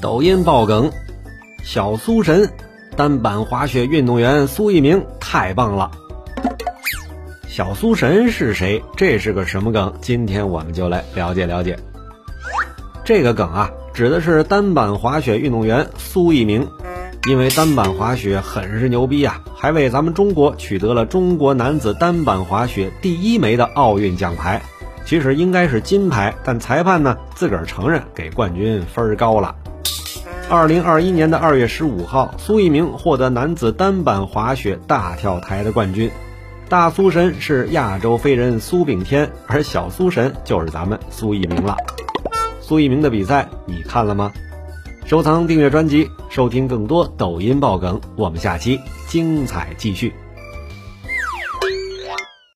抖音爆梗，小苏神，单板滑雪运动员苏翊鸣太棒了。小苏神是谁？这是个什么梗？今天我们就来了解了解。这个梗啊，指的是单板滑雪运动员苏翊鸣，因为单板滑雪很是牛逼啊，还为咱们中国取得了中国男子单板滑雪第一枚的奥运奖牌。其实应该是金牌，但裁判呢自个儿承认给冠军分儿高了。二零二一年的二月十五号，苏翊鸣获得男子单板滑雪大跳台的冠军。大苏神是亚洲飞人苏炳添，而小苏神就是咱们苏翊鸣了。苏翊鸣的比赛你看了吗？收藏订阅专辑，收听更多抖音爆梗。我们下期精彩继续。